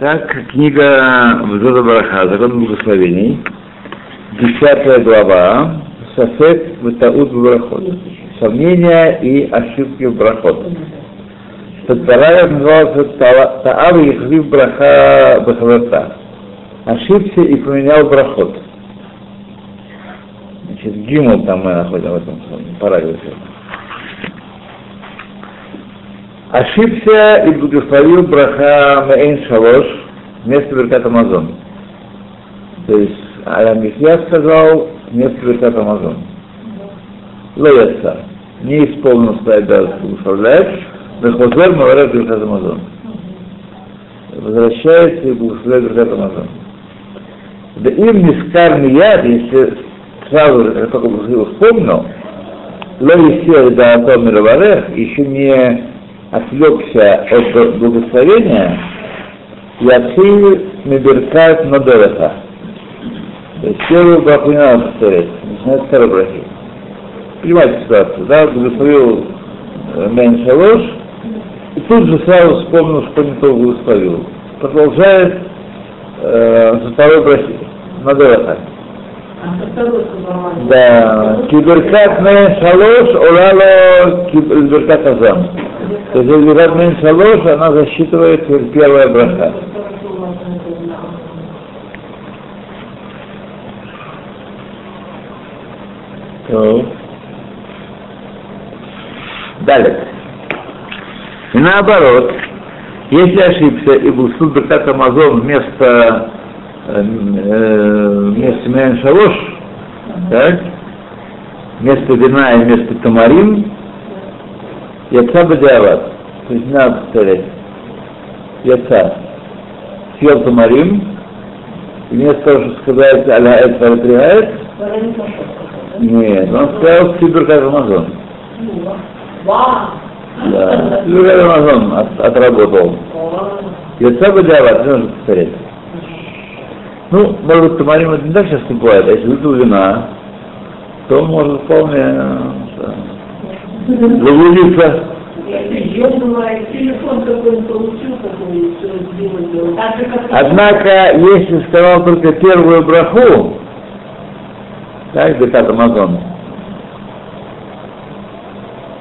Так, книга Взода Бараха, Закон благословений, десятая глава, Сафет Ватаут Барахот. Сомнения и ошибки в брахот. Вторая называется Таав Ехлив Браха Бахавата. Ошибся и поменял брахот. Значит, Гимл там мы находим в этом параграфе. Ошибся и благословил браха Мейн Шалош вместо Беркат Амазон. То есть Арамихья сказал вместо Беркат Амазон. Лояца. Не исполнил свои обязанности благословляет, Бехозер Маварет Беркат Амазон. Возвращается и благословляет Беркат Амазон. Да им мискар мияд, если сразу, как только вспомнил, Лоисер да Атом Мироварех еще не отвлекся от благословения, Яци Меберкат Надореха. То есть первую браху не надо повторять, начинает второй брахи. Понимаете ситуацию, да? Благословил Мэн Шалош, и тут же сразу вспомнил, что не то благословил. Продолжает э, со второй брахи. Надореха. Да, киберкат мэн шалош, орало киберкат азам. То есть киберкат мэн шалош, она засчитывает первая браха. Далее. И наоборот, если ошибся и был суд Беркат Амазон вместо вместо Мэн Шалош, так, вместо вина и вместо тамарин, яца бадиават. То есть надо повторять. Яца. Съел тамарин, и вместо того, чтобы сказать аля эт варитригает, нет, он сказал Сибир как Амазон. Да, Сибир как Амазон от, отработал. Яца не нужно повторять. Ну, может быть, тамарим это не так часто бывает, а если выпил вина, то может вполне заблудиться. Однако, если сказал только первую браху, так, Бекат Амазон,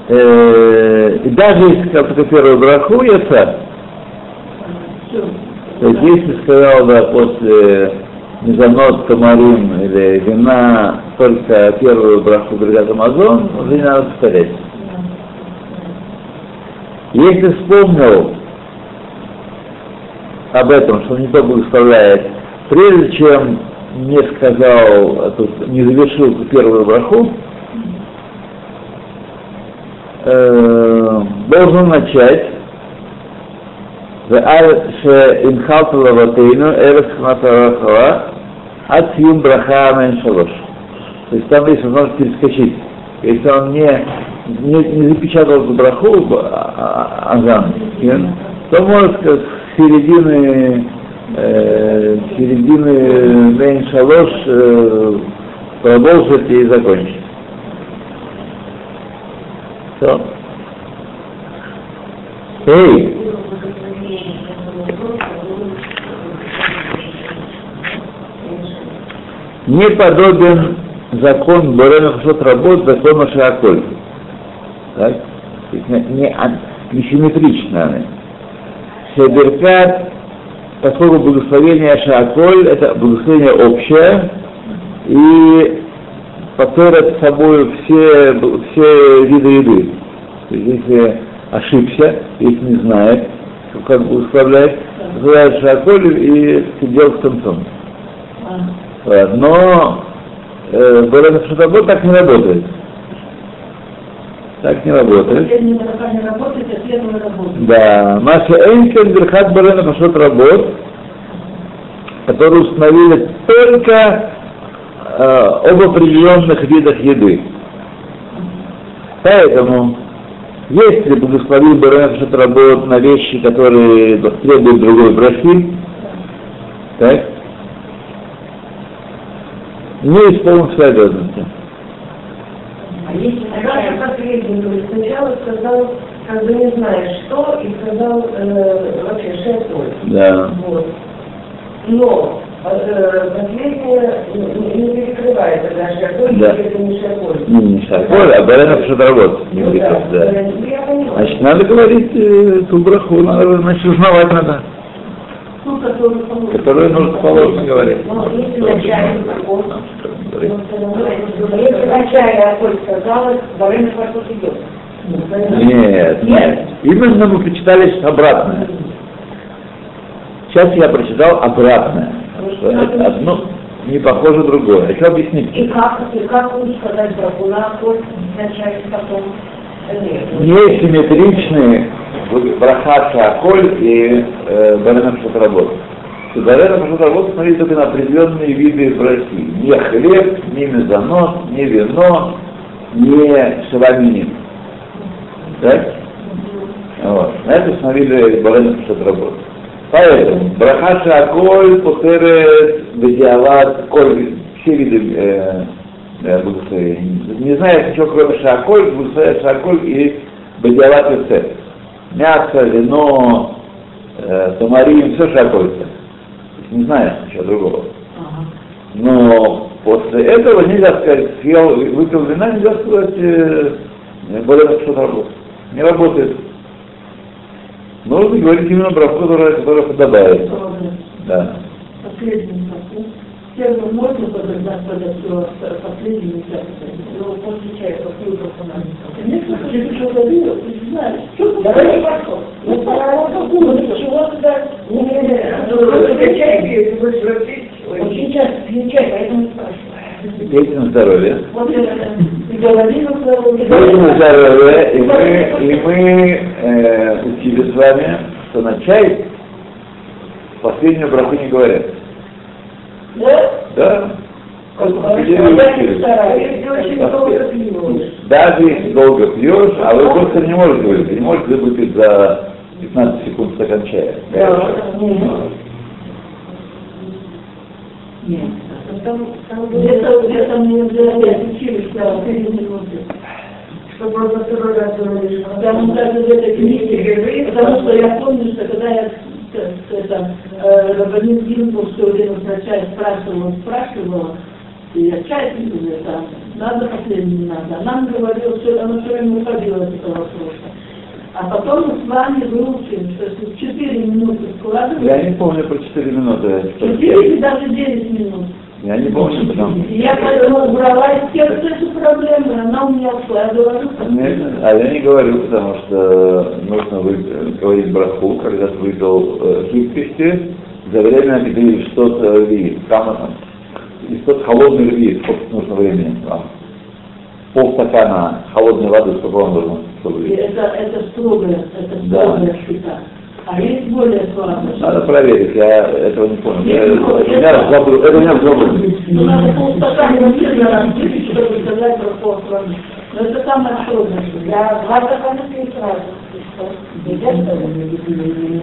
э, и даже если сказал только первую браху, яца, то есть если сказал, да, после мезонот, тамарим или вина только первую браху Бригад Амазон, уже не надо повторять. Если вспомнил об этом, что не то благословляет, прежде чем не сказал, а не завершил первую браху, э, должен начать от Сьюм Браха То есть там есть возможность перескочить. Если он не не, не запечатал эту браху, азан, то может сказать, с середины, э, середины Мейн Шалош э, продолжить и закончить. Все. Эй! не подобен закон Борена Хашот работ закону Шааколь. Так? Не, не, симметрично. Шеберкат, поскольку благословение Шааколь это благословение общее, и повторят собой все, все виды еды. То есть, если ошибся, если не знает, как благословлять, называет Шааколь и сидел в концом. Но э, Борена Шутабот так не работает. Так не работает. Да. Маша Эйнкен Верхат Борена Пашот работ, которые установили только э, об определенных видах еды. Поэтому, если благословил Борена Пашот работ на вещи, которые требуют другой брахи, так, не исполнил свои обязанности. А если Раша последний, сначала сказал как бы не знаешь что, и сказал э, вообще шефу. Да. Вот. Но э, последнее не, не перекрывается даже шефой, Да. если это не шефой. Не, не шаколь, а барена пшатработ. Не Ну бриков, да, да. поняла. Значит, надо говорить э, ту браху, надо, значит, узнавать надо, Ту, которую положено. которую нужно положено говорить. Ну, если Говорить. Если вначале сказала, идет. Нет, нет. Именно мы прочитали обратное. Сейчас я прочитал обратное. Что это одно не похоже другое. Хочу объяснить. И как, и как лучше сказать браху на Аколь вначале, потом? Несимметричные браха шаколь и э, барена пшатработ. Что барена пшатработ смотрит только на определенные виды брахи. Не хлеб, не мезонос, не вино, не шаваминин. Так? Вот. На это смотрели барена пшатработ. Поэтому браха шаколь потерет бедиават коль все виды э, э, благословений. Не знаю ничего кроме шаколь, благословия шаколь и бедиават юсеф. Мясо, вино, э, тамарин, все шаколь. Не знаю ничего другого. Но после этого нельзя сказать, съел, выпил вина, нельзя сказать, э, более что-то работает. Не работает. Нужно говорить именно про которая, которая подобает. Да. Последний вопрос. Первый можно подождать, когда все последний но после чая попью браху Конечно, знаешь. Давай не пошел. Ну, пора чего туда? Не, не, не. чай пьешь, ты будешь выпить. Очень часто пью чай, поэтому спрашиваю. Пейте на здоровье. Вот это, и говорила здоровье. Пейте на здоровье, и мы, и мы э, учили с вами, что на чай последнюю браху не говорят. Да? Да? Даже если долго пьешь, а вы просто не можете выпить, не можете выпить за 15 секунд стакан чая. Нет. Там, там где-то, мне учили, что раз говоришь. Потому даже в этой потому что я помню, что когда я это, Рабанин Гинбур все время вначале спрашивал, он спрашивал, и пью, это, надо последний, не надо. А нам говорил, что она все время уходила от этого вопроса. А потом мы с вами выучим, что если в 4 минуты складываем, Я не помню про 4 минуты. Четыре или даже девять минут. Я не помню, потому И Я поэтому убрала из текста эту проблему, и она у меня ушла. Я говорю, Нет, а я не говорю, потому что нужно вы- говорить браху, когда ты выпил э, жидкости, за время, когда что-то видишь. Там и что-то холодный видишь, сколько нужно времени вам. Полстакана холодной воды, сколько вам нужно, чтобы это, это строгая, это Да. строгая счета. А есть более слабая. Надо проверить, я этого не помню. Я, у меня забыл, это у меня забыл. Ну, надо полстакана выпить, чтобы сказать про полстакана. Но это самое строгое. Я два стакана пью сразу.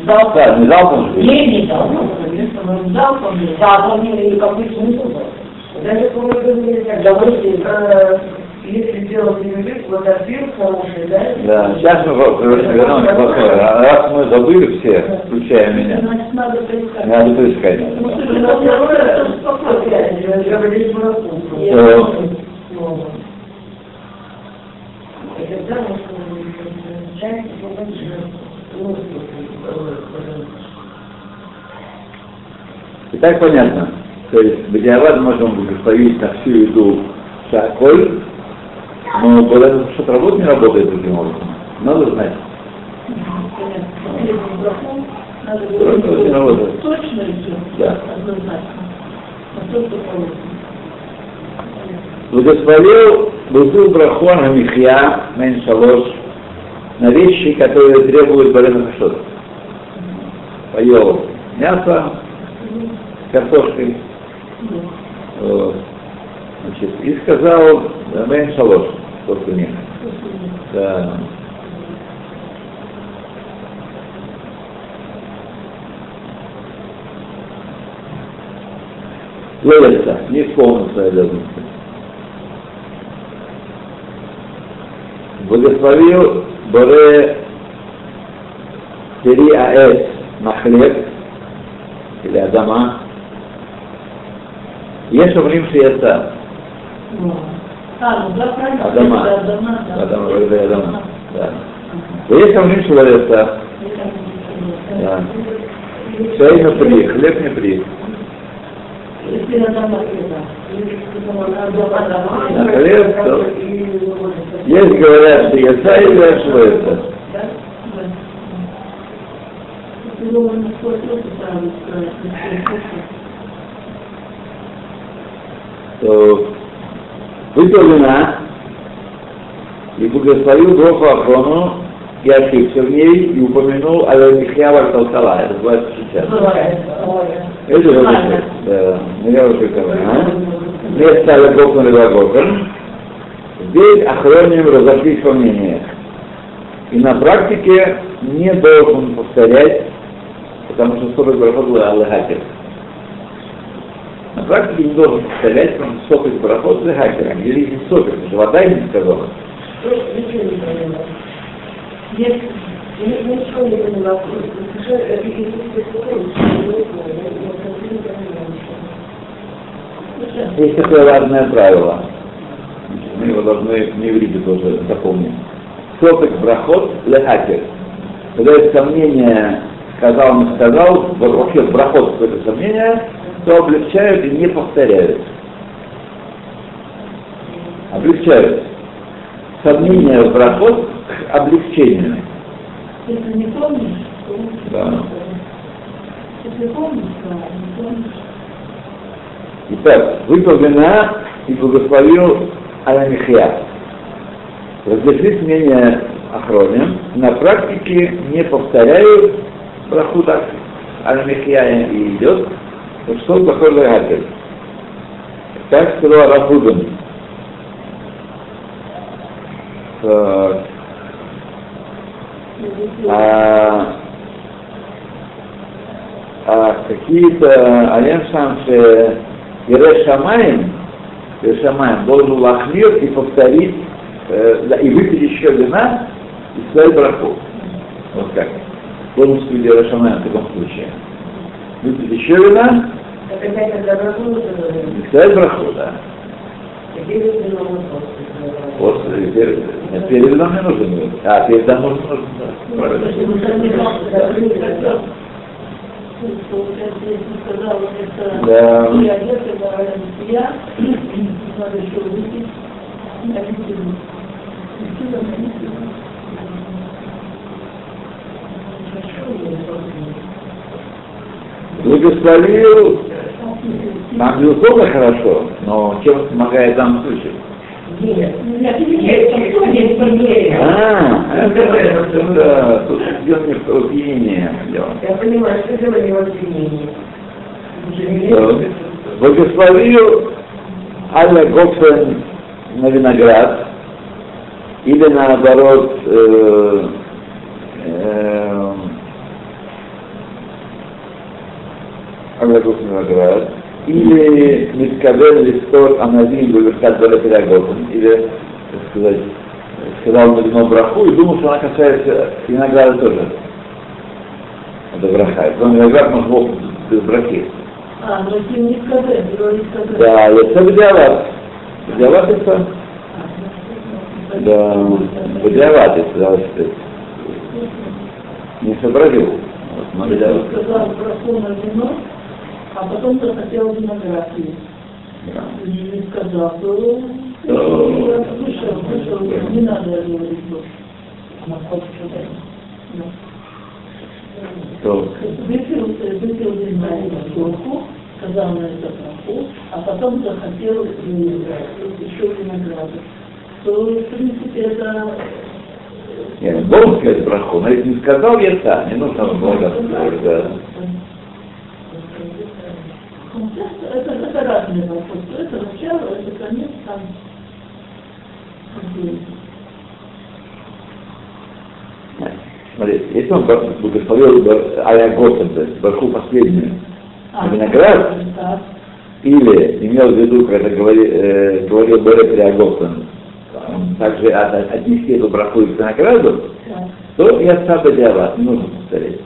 Да, не залпом же. Не, не залпом, залпом, или какой смысл был? Даже вы говорили, когда э, если делать юрист, вот отбил хороший, да? Да, сейчас мы вернемся к вопросу. Раз мы забыли все, включая меня, Значит, надо поискать. надо поискать. Ну, что же, на второе, это спокойно, говорить марафон. Э, И тогда мы часть побольше. И так понятно. То есть бедиавад можем благословить на всю еду шаколь, но когда что-то работает, не работает таким образом. Надо знать. Надо говорить точно и все. Да. Однозначно. А. Благословил Бузу Браху על המחיה מעין שלוש на вещи, которые требуют בורא נפשות. Поел мясо картошкой, значит, и сказал מעין שלוש после них. Да. Ловится, не исполнил свои обязанности. Благословил Боре Пери Аэс Махлеб, или Адама. Есть אומרים שיצא, А, ну да, правильно. Адама. Это Адама, да. Адама, говорили Адама. Да. ויש אומרים שלא יצא, да. שהיינו פרי, хлеб не פרי. Если Адама, это. Адама, Адама. На хлеб, то- Есть говорят, что яйца и говорят, что это. Да? то выпил вина и благословил Богу Ахрону и ошибся в ней и упомянул Аль-Михья Варталкала. Это называется сейчас. Это же да, ну я уже говорю, а? Мне стали Гокон и Вагокон. Здесь охроним разошлись во мнениях. И на практике не должен повторять, потому что 40 брахот был Аллахакер. На практике не должен повторять, потому что 40 брахот Аллахакер. Или не 40, потому что вода им не сказала. Ничего не поняла. Есть, я ничего не поняла. Такое важное правило. Мы его должны не вредить тоже запомнить. Соток брахот лехакер. Когда есть сомнение, сказал, не сказал, вообще брахот какое-то сомнение, то облегчают и не повторяют. Облегчают. Сомнение в брахот к облегчению. Если не помнишь, то... Да. Если помнишь, то не помнишь. Итак, вина и благословил Аламихия. Разошлись мнения охроне. На практике не повторяют браху так. Аламихия и идет. Вот что такое Лагатель? Так сказал Рафудин. Так. А, а какие-то Алем сам Ире Шамаем, Ире Шамаем должен лахмир и повторить, э, и выпить еще вина и сказать браху. Вот как. Ире Шамаем в таком случае. Выпить еще вина Сказать браху, да. После, перед, нет, перед вином не будет. А, перед нужно, нужно, да. Правильно. Да. Благословил, нам безусловно хорошо, но чем помогает в данном случае? Нет, я тебе что не поверил. А, это, тут идет не в опьянение дело. Я понимаю, что это не обвинение. Да. Благословил Аля Гофен на виноград, или наоборот, э, э, Аля Гофен на виноград, или Мискабель Листор Аназин Бульверхат Балапирагофен, или, так сказать, сказал на вино браху и думал, что она касается винограда тоже. Это браха. Но виноград может быть без брахи. А, ты не сказать, не. Да, это бедиават. Бедиават это, да, бедиават, если да, если не сообразил. Вот, но бедиават. сказал браху на вино, а потом захотел виноград есть. Да. Ты не сказал, то Да. я слышал, слышал, не надо говорить больше. Она хочет Да. То, Выпил, выпил вина и бутылку, сказал на это браху, а потом захотел э, еще винограда. То, в принципе, это я не должен сказать браху, но если не сказал, я сам, не нужно благодарствовать, да. Это, это разные вопросы. Это начало, это конец, там. Смотрите, если он благословил Ая Готен, то есть барху последнюю, А, виноград, так. или имел в виду, когда говори, э, говорил Берет Риаготен, также от- от- отнести эту браху и к винограду, Так. то я саба диават, не нужно повторять.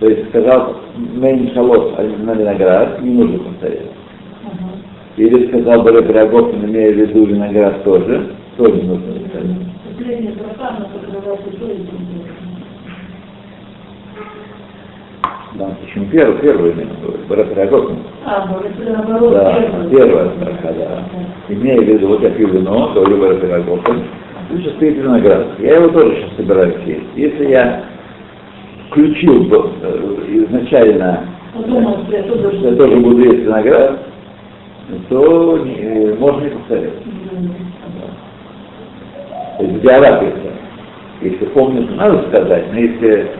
То есть сказал Мейн Шалот на виноград, не нужно повторять. Или сказал Баре Пирогов, имея в виду виноград тоже, тоже нужно повторять. Да, почему первый, первый именно говорит, Баре Пирогов. А, Да, первая строка, да. Имея в виду, вот я пью вино, говорю Баре Пирогов, сейчас стоит виноград. Я его тоже сейчас собираюсь есть. Если я включил бы, э, изначально Подумал, что я тоже что я тоже буду есть виноград, то не- э, можно не повторять. То есть диалог если, помнишь, надо сказать, но если,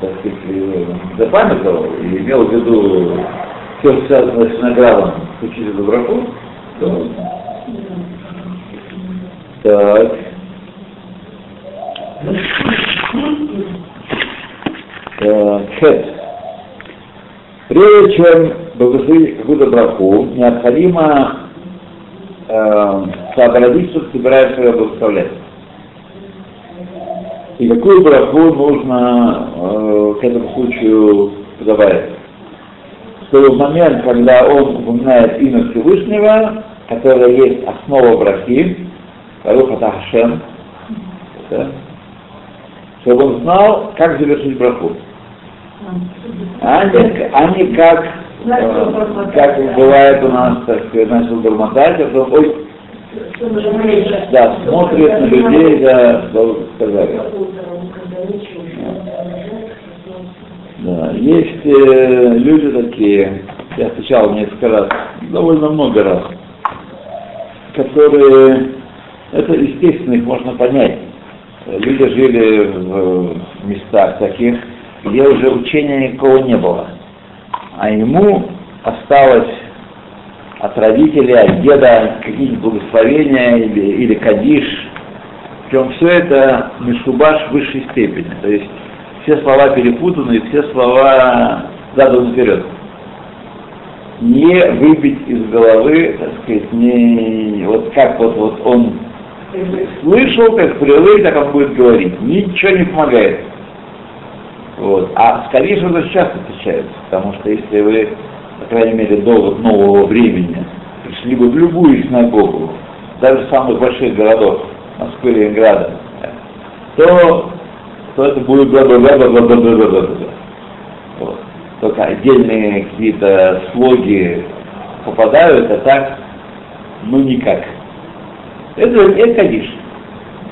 так сказать, э, запамятовал и имел в виду все, что связано с виноградом, включили доброту, то так. Э, Хет. Прежде чем благословить какую-то браху, необходимо э, сообразить, что собираешься благословлять. И какую браху нужно э, к этому случаю добавить. Что в момент, когда он упоминает имя Всевышнего, которое есть основа брахи, Баруха Тахашем, да, чтобы он знал, как завершить браху. А не, а не как, э, как бывает у нас, так сказать, начал бормотать, а потом, ой, да, смотрит на людей, да, да, сказали. Да, есть э, люди такие, я встречал несколько раз, довольно много раз, которые, это естественно, их можно понять. Люди жили в местах таких, где уже учения никакого не было. А ему осталось от родителей, от деда какие-нибудь благословения или, или кадиш. Причем все это мишубаш в высшей степени. То есть все слова перепутаны, и все слова заданы вперед. Не выбить из головы, так сказать, не вот как вот, вот он слышал, как привык, так он будет говорить. Ничего не помогает. Вот. А с Кадишем это часто встречается, потому что если вы, по крайней мере, до вот нового времени пришли бы в любую синагогу, даже самых больших городах, Москвы, Ленинграда, то, то это будет бла бла бла бла бла бла бла бла бла. Только отдельные какие-то слоги попадают, а так, ну никак. Это, это Кадиш.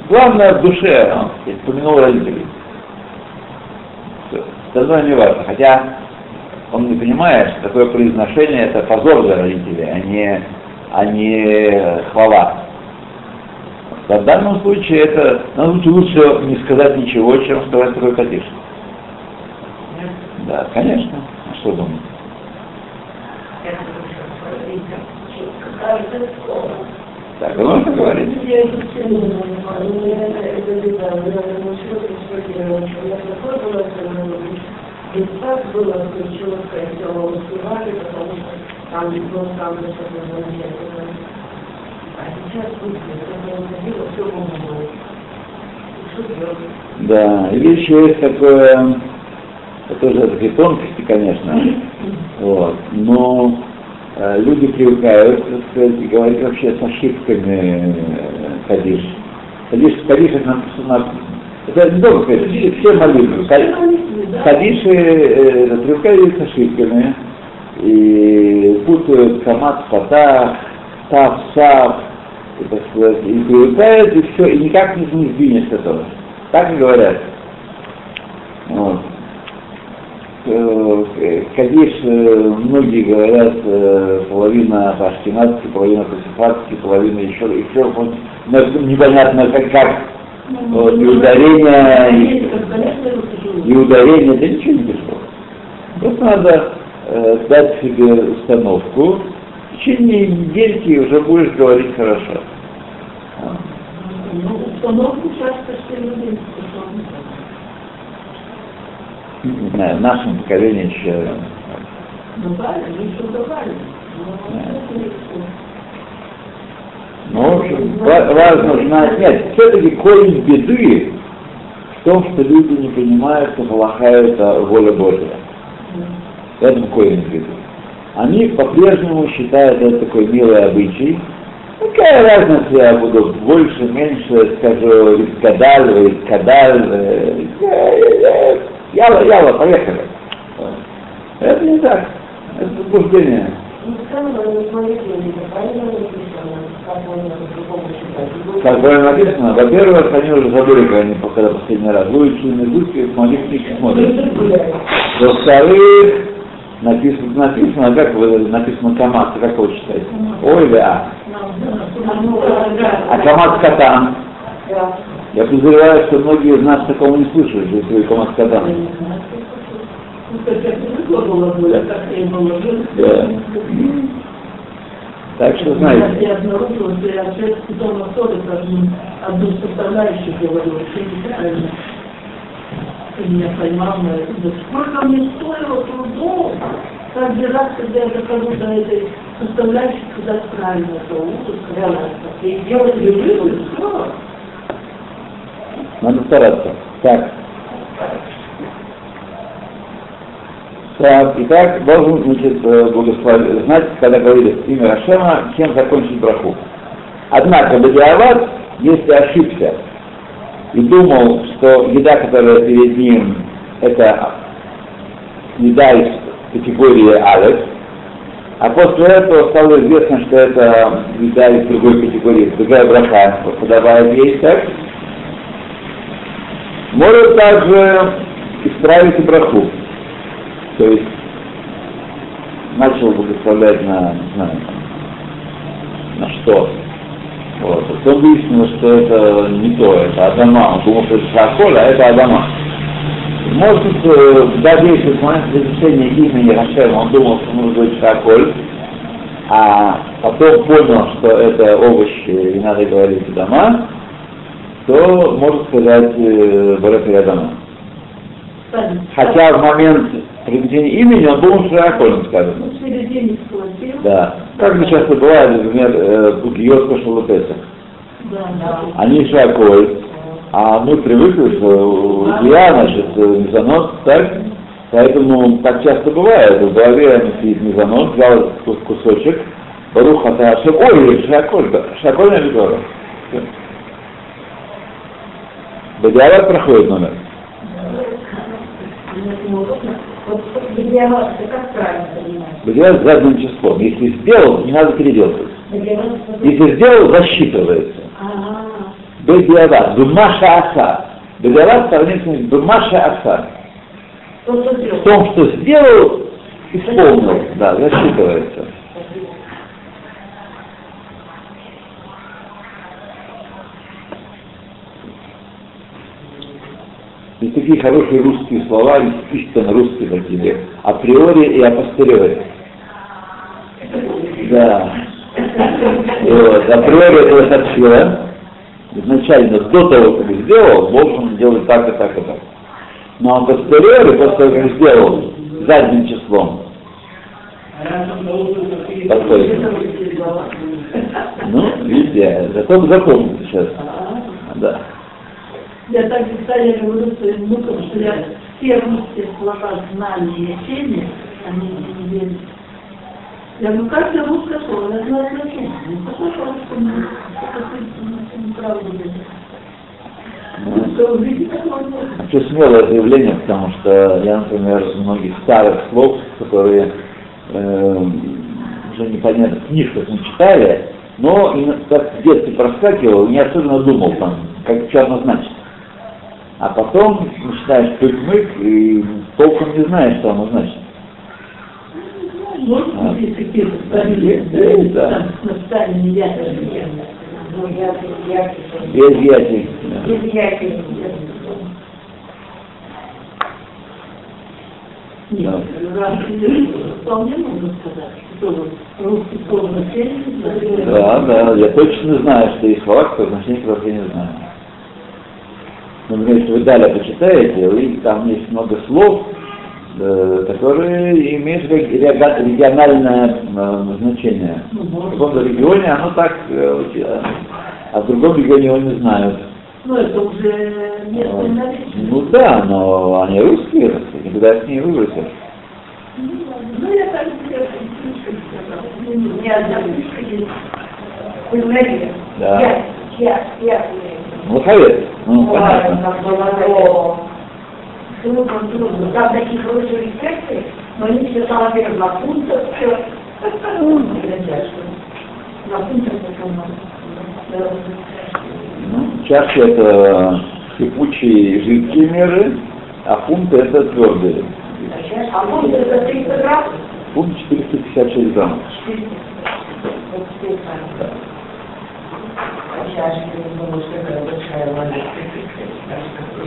Главное в душе, он сказать, вспомянул родителей. Все. Остальное не важно. Хотя он не понимает, что такое произношение это позор для родителей, а не, а не хвала. В данном случае это, случае лучше не сказать ничего, чем сказать такой кадиш. Да, конечно. А что думать? Так, вы можете говорить? Я это все не понимаю. Ну, я это видела, я научилась эксплуатировать. Я такой была И так было, что человека этого успевали, потому что там был там что-то замечательное. А сейчас будет, я уходила, все помогло. Что делать? Да, или еще есть такое, это тоже такие тонкости, конечно, вот, но люди привыкают, так сказать, говорить вообще с ошибками э, Кадиш. Кадиш, Кадиш это, на, на- это Кадиш, все, все молитвы. Кадиши э, привыкают с ошибками и путают камат, фатах, тав, сав, и, так сказать, и привыкают, и все, и никак не, не сдвинешь этого. Так и говорят. Вот. Э, многие говорят, э, половина по-ашкенадски, половина по-сефардски, половина еще, еще вот, но непонятно как, как вот, и ударение, и, и ударение, да ничего не пришло. Просто надо э, дать себе установку, в течение недельки уже будешь говорить хорошо. Ну, установку часто все люди Не знаю, в нашем поколении еще Добавили, еще добавили. Ну, в общем, ва- важно знать, нет, все-таки корень беды том, что люди не понимают, что Галаха это воля Божья. Это какой имеет в виду. Они по-прежнему считают это такой милый обычай. Какая разница, я буду больше, меньше, скажу, кадаль, кадаль, яла, яла, поехали. Это не так. Это заблуждение. Как правильно написано, во-первых, они уже забыли, когда они когда последний раз выучили наизусть, молитвы не смотрят. Во-вторых, написано, написано, как вы написано КАМАЗ, как вы читаете? Ой, да. А КАМАЗ Катан? Я подозреваю, что многие из нас такого не слышали, что это КАМАЗ Катан. Да. Так что знаете. Я обнаружила, что я потом на ссоре одну составляющую говорю, что неправильно. Ты меня поймал на это. Сколько мне стоило трудов, каждый раз, когда я дохожу до этой составляющей, куда правильно, то ужас. И делать люблю, все. Надо стараться. Так. Так, итак, должен значит, благословить, знать, когда говорили имя Рашема, чем закончить браху. Однако, Бадиават, если ошибся и думал, что еда, которая перед ним, это еда из категории Алеф, а после этого стало известно, что это еда из другой категории, другая браха подавает есть, так? Может также исправить и браху. То есть начал благословлять на, не знаю, на что. Вот. Потом выяснилось, что это не то, это Адама. Он думал, что это Шаколь, а это Адама. Может быть, э, в момент изучения имени Рашема он думал, что нужно говорить Шаколь, а потом понял, что это овощи и надо говорить Адама, то может сказать э, Барак Адама. Хотя в момент приведения имени он думал, что Аколем сказано. Да. Как же часто бывает, например, Гиот пошел Песах. Они Шаколь, а мы привыкли, что я, значит, мезонот, так? Поэтому так часто бывает. В голове сидит мезонот, взял кусочек, Баруха ой, Шаколь, Шаколь на Бедора. Бадиарат проходит номер. Бадиарат задним числом. Если сделал, не надо переделывать. Если сделал, засчитывается. Бедиарат, Думаша Аса. Бедиарат сравнится с Думаша Аса. В том, что сделал, исполнил, да, засчитывается. Есть такие хорошие русские слова, истинно русские такие, априори и апостериори. Да. Вот. Априори это сообщила. Изначально, до того, как сделал, должен делать так и так и так. Но апостериори, после того, как сделал, задним числом. Подходит. Ну, видите, закон закон сейчас. Да. Я так всегда говорю своим внукам, что я все русские слова знали и учили, они не верили. Я говорю, каждое русское слово, я знаю значение. Ну, язык? Это неправда Очень смелое заявление, потому что я, например, многих старых слов, которые э, уже непонятно, в книжках мы читали, но как в детстве проскакивал, не особенно думал там, как что оно значит. А потом начинаешь тык-мык и толком не знаешь, что оно значит. Может А. какие-то старые, Да. Сталине я Ну, Без ятий. да. без яки. Нет, вполне можно сказать, что русский слово Да, да, я точно знаю, что есть слова, которые значение которых я не знаю. Например, если вы далее почитаете, вы, там есть много слов, э, которые имеют региональное э, значение. В каком-то регионе оно так, э, а в другом регионе его не знают. Ну, это уже местные наличие. Ну да, но они русские, никуда их не выбросишь. Ну, я так слишком сказала. Не одна книжка есть. Вы знаете? Да. Я, я, я. Молодец. Ну, понятно. Было. Трудно, трудно. Там такие хорошие рецепты, но они все на фунтах, все. На Ну, чашки это кипучие жидкие меры, а фунты это твердые. А фунт это 300 грамм? Фунт 456 грамм. 400. Вот теперь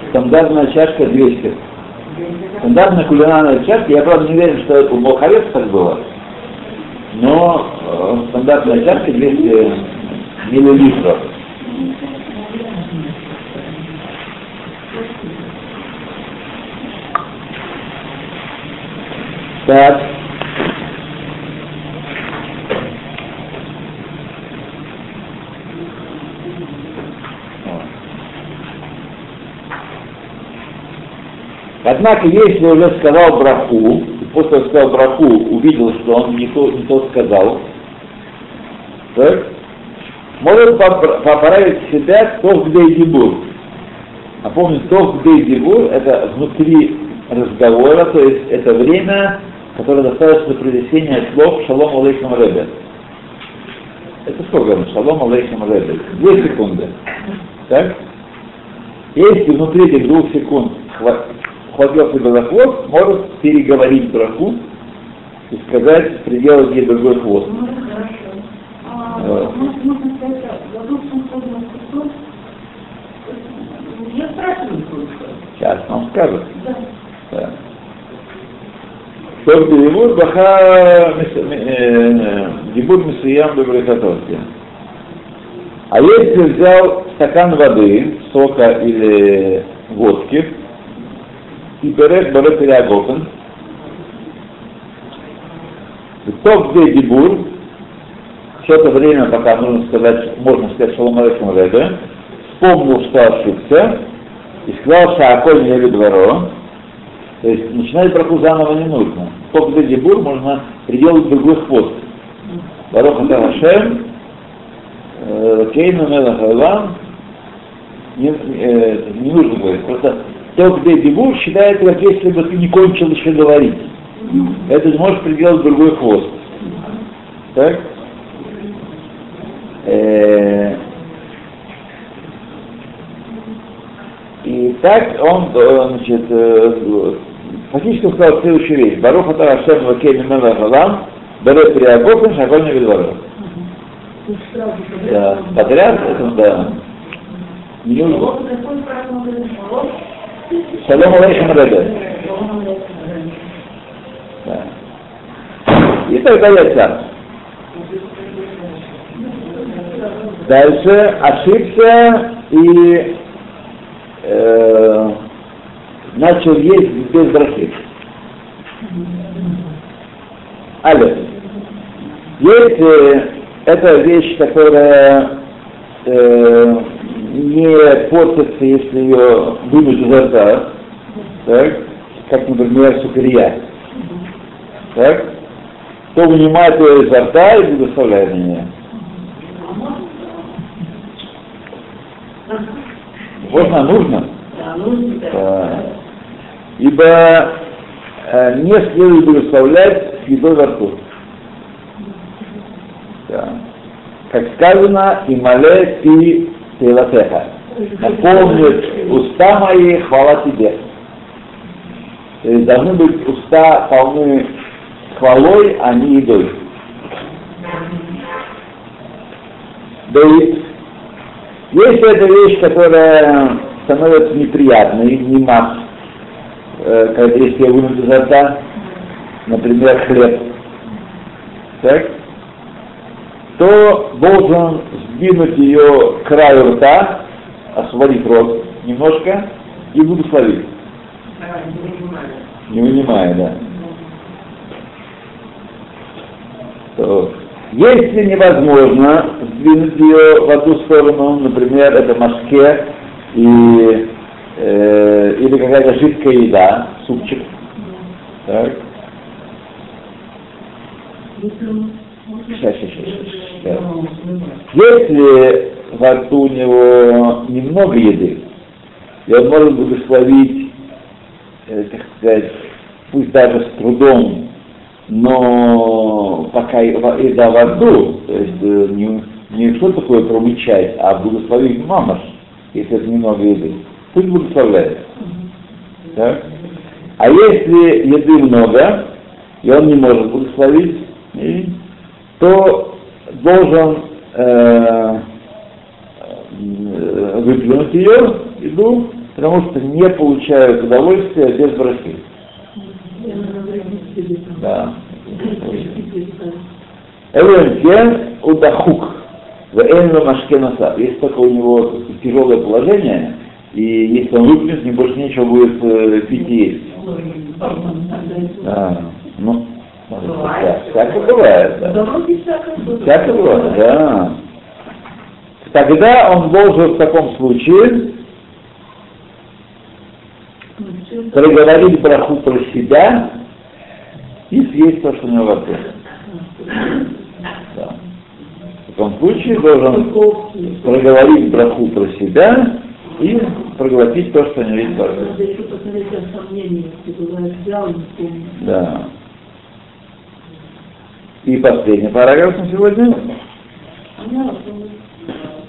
Стандартная чашка 200. Стандартная кулинарная чашка, я правда не уверен, что у Болхарец так было, но э, стандартная чашка 200 миллилитров. Так. Однако, если уже сказал браху, после того, сказал браху, увидел, что он не то, не то сказал, так, может попра- поправить себя тов где дебур. А помните, тов где дебур это внутри разговора, то есть это время, которое достаточно произнесения слов шалом алейхам ребе. Это сколько? Шалом алейхам ребе. Две секунды. Так? Если внутри этих двух секунд хва- хватил себя за хвост, может переговорить браху и сказать, приделать ей другой хвост. Ну, хорошо. Вот. Сейчас вам скажут. Да. Да. Тов дебур баха дебур месуям бебрехатовки. А если взял стакан воды, сока или водки, и берет берет переагофен, тот где дебур, все это время, пока нужно сказать, можно сказать шалом алейкум ребе, вспомнил, что ошибся, и сказал, что аколь не дворо, то есть начинать браху заново не нужно. Тот где дебур можно приделать другой хвост. Барох это Хашем, Кейну Мелах Алам, не, э, не нужно говорить. Просто тот, где дебур, считается, как если бы ты не кончил еще говорить. Это ты можешь приделать другой хвост. Так? Э, И так он, э, значит, э, фактически он сказал следующую вещь. Барух ата Ашем Вакей Мимена Галам, Берет Видваров. Тут сразу Да, подряд, это да. Не Шалом алейхим алейкум. Да. И тогда я сам. Дальше ошибся и э, начал есть без брахи. Алле. Если это вещь, которая э, не портится, если ее вынуть изо рта, так, как, например, сукрия, так, то вынимает ее изо рта и благословляет нее. Можно, нужно. Да. Ибо э, не следует благословлять едой во рту. Как сказано, и мале ти тилатеха. Наполнит уста мои, хвала тебе. То есть должны быть уста полны хвалой, а не едой. Да и если это вещь, которая становится неприятной, не масс, э, если я вынут изо рта, например, хлеб, так, то должен сдвинуть ее к краю рта, освободить рот немножко и благословить, не вынимая, да. Если невозможно сдвинуть ее в одну сторону, например, это машке, и, э, или какая-то жидкая еда, супчик. Так. Сейчас, сейчас, сейчас. Если во рту у него немного еды, и он может благословить, э, так сказать, пусть даже с трудом, но пока еда во рту, то есть э, не, не что такое промычать, а благословить мамаш, если это немного еды, пусть благословляет. Так? А если еды много, и он не может благословить, и- то должен э, э, выплюнуть ее, еду, потому что не получают удовольствия без брахи. Да. Эвенкен удахук. В Энло Машкенаса. Если только у него тяжелое положение, и если он выплюнет, не больше нечего будет э, пить и есть. Да. Ну, может, всяко, всяко бывает, да. Всяко бывает, да. Тогда он должен в таком случае проговорить браху про себя и съесть то, что у него во рту. Да. В таком случае должен проговорить браху про себя и проглотить то, что у него есть во рту. Надо еще посмотреть о сомнениях, ты бываешь взял и не помнишь. Да. И последний параграф на сегодня?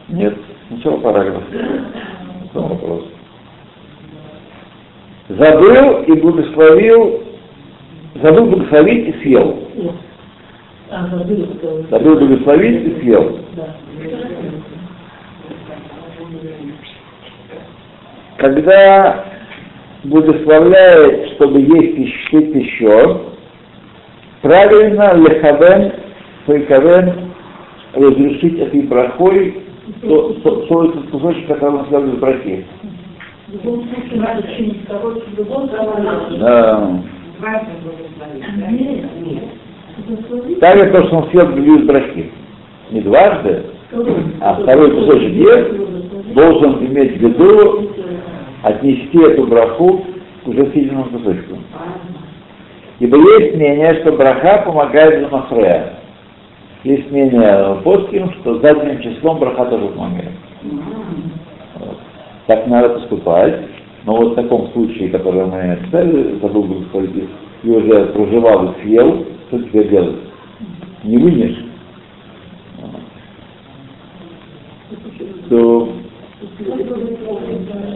Нет, сначала параграф. Потом вопрос. Забыл и благословил, забыл благословить и съел. А, Забыл благословить и съел. Да. Когда благословляет, чтобы есть еще, еще правильно лехавен, фейкавен, разрешить этой брахой то, то, то этот кусочек, который он связан с брахи. В любом случае надо чинить короче, в любом случае. Да. Благослови. Также то, что он съел без брахи. Не дважды, а второй кусочек ест, должен иметь в виду отнести эту браху к уже съеденному кусочку. Ибо есть мнение, что браха помогает за махрея. Есть мнение постим, что задним числом браха тоже помогает. Вот. Так надо поступать. Но вот в таком случае, который мы написали, забыл бы сказать, и уже проживал и съел, что теперь делать? Не вынешь. То,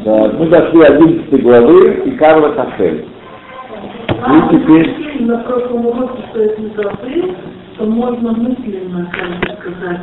да, мы дошли 11 главы и Карла Кафель. И теперь на прошлом уроке, что если забыл, то можно мысленно как бы сказать